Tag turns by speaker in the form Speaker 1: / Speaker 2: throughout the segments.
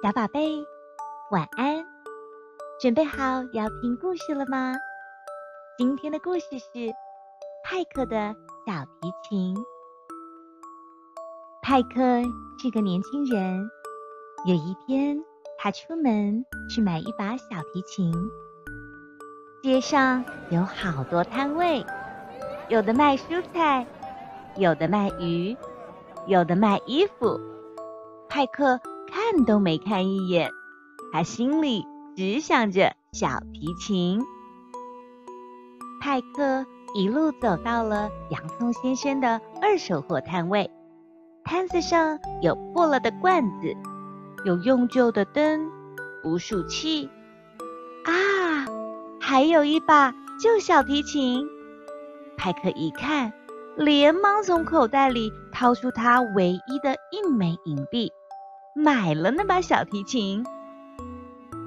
Speaker 1: 小宝贝，晚安！准备好要听故事了吗？今天的故事是派克的小提琴。派克是个年轻人，有一天他出门去买一把小提琴。街上有好多摊位，有的卖蔬菜，有的卖鱼，有的卖衣服。派克看都没看一眼，他心里只想着小提琴。派克一路走到了洋葱先生的二手货摊位，摊子上有破了的罐子，有用旧的灯、捕鼠器，啊，还有一把旧小提琴。派克一看，连忙从口袋里掏出他唯一的一枚银币。买了那把小提琴，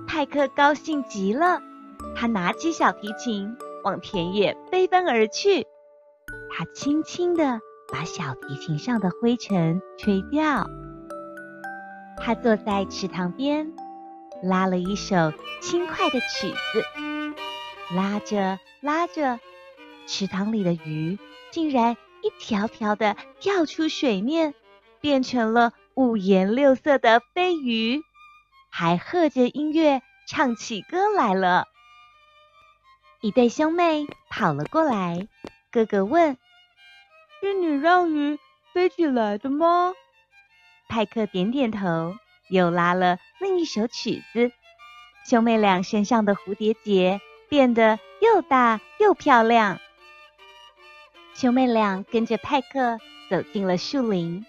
Speaker 1: 派克高兴极了。他拿起小提琴，往田野飞奔而去。他轻轻地把小提琴上的灰尘吹掉。他坐在池塘边，拉了一首轻快的曲子。拉着拉着，池塘里的鱼竟然一条条的跳出水面，变成了。五颜六色的飞鱼，还和着音乐唱起歌来了。一对兄妹跑了过来，哥哥问：“是你让鱼飞起来的吗？”派克点点头，又拉了另一首曲子。兄妹俩身上的蝴蝶结变得又大又漂亮。兄妹俩跟着派克走进了树林。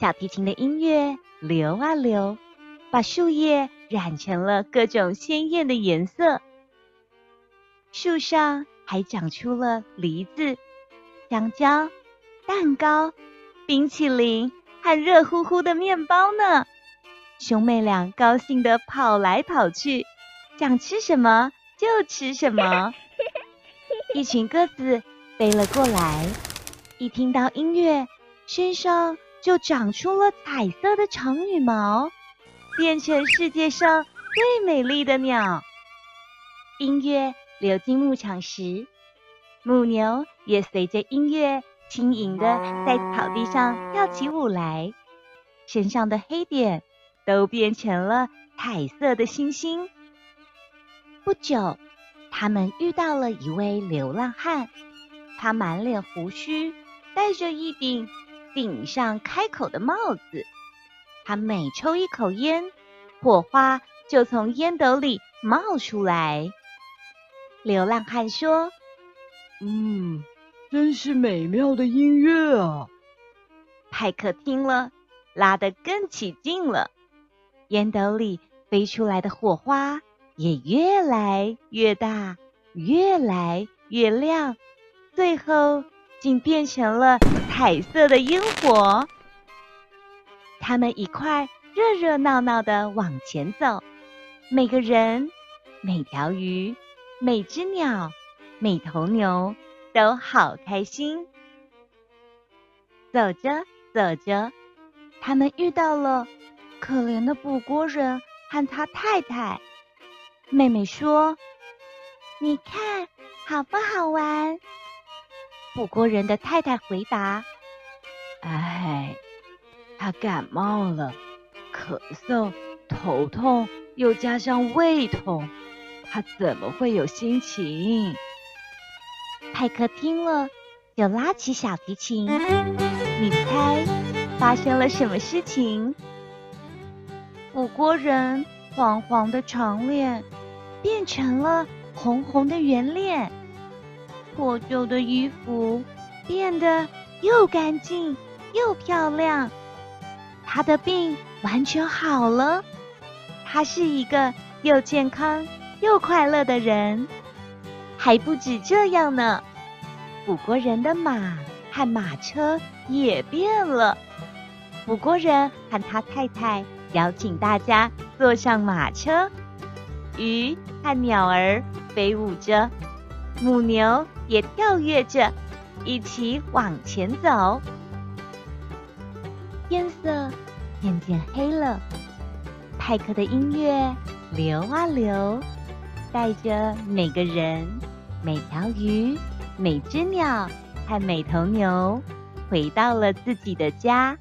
Speaker 1: 小提琴的音乐流啊流，把树叶染成了各种鲜艳的颜色。树上还长出了梨子、香蕉、蛋糕、冰淇淋和热乎乎的面包呢。兄妹俩高兴地跑来跑去，想吃什么就吃什么。一群鸽子飞了过来，一听到音乐，身上。就长出了彩色的长羽毛，变成世界上最美丽的鸟。音乐流进牧场时，母牛也随着音乐轻盈地在草地上跳起舞来，身上的黑点都变成了彩色的星星。不久，他们遇到了一位流浪汉，他满脸胡须，戴着一顶。顶上开口的帽子，他每抽一口烟，火花就从烟斗里冒出来。流浪汉说：“
Speaker 2: 嗯，真是美妙的音乐啊！”
Speaker 1: 派克听了，拉得更起劲了。烟斗里飞出来的火花也越来越大，越来越亮，最后竟变成了。彩色的烟火，他们一块热热闹闹的往前走，每个人、每条鱼、每只鸟、每头牛都好开心。走着走着，他们遇到了可怜的捕锅人和他太太。妹妹说：“你看好不好玩？”捕锅人的太太回答：“
Speaker 2: 哎，他感冒了，咳嗽、头痛，又加上胃痛，他怎么会有心情？”
Speaker 1: 派克听了，就拉起小提琴。你猜发生了什么事情？捕锅人黄黄的长脸变成了红红的圆脸。破旧的衣服变得又干净又漂亮，他的病完全好了。他是一个又健康又快乐的人。还不止这样呢，捕国人的马和马车也变了。捕国人和他太太邀请大家坐上马车，鱼和鸟儿飞舞着。母牛也跳跃着，一起往前走。天色渐渐黑了，派克的音乐流啊流，带着每个人、每条鱼、每只鸟和每头牛回到了自己的家。